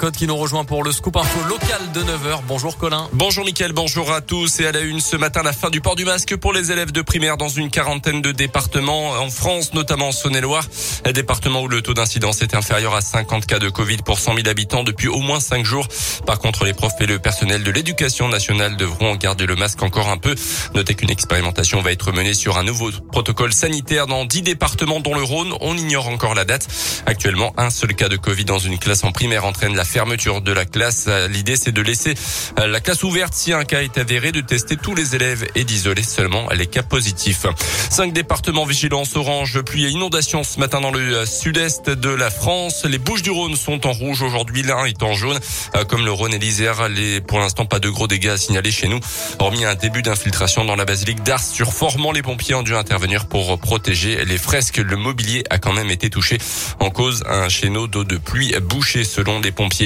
Code qui nous rejoint pour le scoop info local de 9h. Bonjour Colin. Bonjour Mickaël, bonjour à tous. Et à la une ce matin, la fin du port du masque pour les élèves de primaire dans une quarantaine de départements en France, notamment en Saône-et-Loire. Département où le taux d'incidence est inférieur à 50 cas de Covid pour 100 000 habitants depuis au moins 5 jours. Par contre, les profs et le personnel de l'éducation nationale devront garder le masque encore un peu. Notez qu'une expérimentation va être menée sur un nouveau protocole sanitaire dans 10 départements dont le Rhône. On ignore encore la date. Actuellement, un seul cas de Covid dans une classe en primaire entraîne la fermeture de la classe. L'idée, c'est de laisser euh, la classe ouverte si un cas est avéré, de tester tous les élèves et d'isoler seulement les cas positifs. Cinq départements vigilance orange, pluie et inondation ce matin dans le euh, sud-est de la France. Les Bouches du Rhône sont en rouge aujourd'hui, l'un est en jaune, euh, comme le Rhône et l'Isère. Les, pour l'instant, pas de gros dégâts à signaler chez nous, hormis un début d'infiltration dans la basilique d'Ars sur Formant. Les pompiers ont dû intervenir pour protéger les fresques. Le mobilier a quand même été touché en cause un chéneau d'eau de pluie bouché selon les pompiers.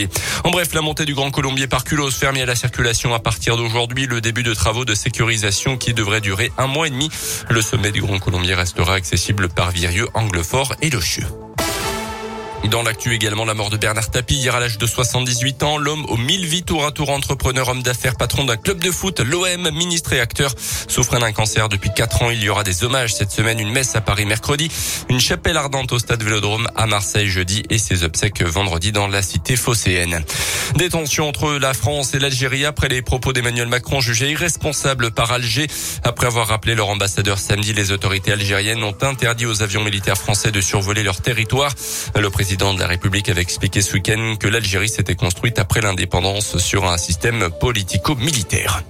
En bref, la montée du Grand Colombier par Culos fermée à la circulation à partir d'aujourd'hui. Le début de travaux de sécurisation qui devrait durer un mois et demi. Le sommet du Grand Colombier restera accessible par Virieux, Anglefort et Lochieux. Dans l'actu également, la mort de Bernard Tapie hier à l'âge de 78 ans. L'homme aux mille vies tour à tour entrepreneur, homme d'affaires, patron d'un club de foot, l'OM, ministre et acteur, souffre d'un cancer depuis 4 ans. Il y aura des hommages cette semaine, une messe à Paris mercredi, une chapelle ardente au stade Vélodrome à Marseille jeudi et ses obsèques vendredi dans la cité phocéenne. Détention entre la France et l'Algérie après les propos d'Emmanuel Macron jugés irresponsables par Alger. Après avoir rappelé leur ambassadeur samedi, les autorités algériennes ont interdit aux avions militaires français de survoler leur territoire. Le président président de la République avait expliqué ce week-end que l'Algérie s'était construite après l'indépendance sur un système politico-militaire.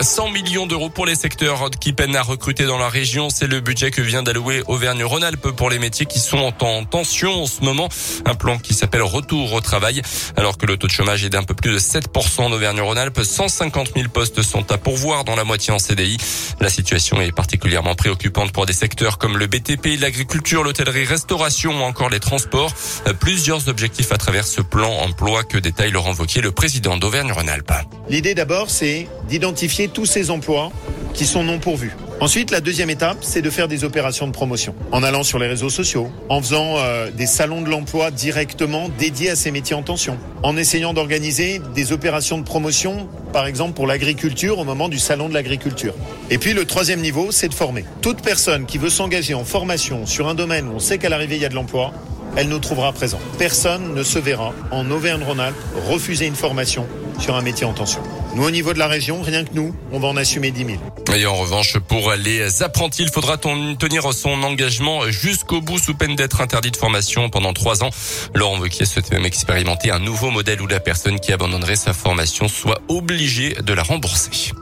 100 millions d'euros pour les secteurs qui peinent à recruter dans la région. C'est le budget que vient d'allouer Auvergne-Rhône-Alpes pour les métiers qui sont en tension en ce moment. Un plan qui s'appelle Retour au travail. Alors que le taux de chômage est d'un peu plus de 7% en Auvergne-Rhône-Alpes, 150 000 postes sont à pourvoir dans la moitié en CDI. La situation est particulièrement préoccupante pour des secteurs comme le BTP, l'agriculture, l'hôtellerie, restauration ou encore les transports. Plusieurs objectifs à travers ce plan emploi que détaille Laurent Vauquier, le président d'Auvergne-Rhône-Alpes. L'idée d'abord, c'est d'identifier tous ces emplois qui sont non pourvus. Ensuite, la deuxième étape, c'est de faire des opérations de promotion. En allant sur les réseaux sociaux, en faisant euh, des salons de l'emploi directement dédiés à ces métiers en tension, en essayant d'organiser des opérations de promotion, par exemple pour l'agriculture au moment du salon de l'agriculture. Et puis le troisième niveau, c'est de former. Toute personne qui veut s'engager en formation sur un domaine où on sait qu'à l'arrivée il y a de l'emploi, elle nous trouvera présent. Personne ne se verra en Auvergne-Rhône-Alpes refuser une formation sur un métier en tension. Nous, au niveau de la région, rien que nous, on va en assumer 10 000. Et en revanche, pour les apprentis, il faudra tenir son engagement jusqu'au bout sous peine d'être interdit de formation pendant trois ans. Laurent Wauquiez souhaite même expérimenter un nouveau modèle où la personne qui abandonnerait sa formation soit obligée de la rembourser.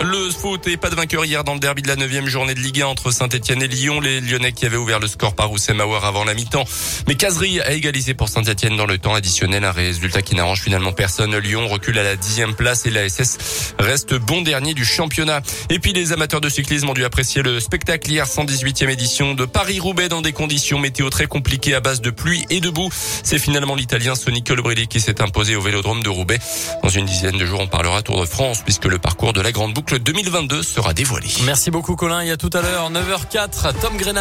Le foot et pas de vainqueur hier dans le derby de la 9 journée de Ligue 1 entre Saint-Etienne et Lyon. Les Lyonnais qui avaient ouvert le score par Oussem avant la mi-temps. Mais Casery a égalisé pour Saint-Etienne dans le temps additionnel. Un résultat qui n'arrange finalement personne. Lyon recule à la dixième place et la SS reste bon dernier du championnat. Et puis les amateurs de cyclisme ont dû apprécier le spectacle hier 118e édition de Paris-Roubaix dans des conditions météo très compliquées à base de pluie et de boue. C'est finalement l'Italien Sonny Colbrelli qui s'est imposé au vélodrome de Roubaix. Dans une dizaine de jours, on parlera Tour de France puisque le parcours de la grande boucle 2022 sera dévoilé. Merci beaucoup Colin. Y a tout à l'heure 9h04 Tom Grenat.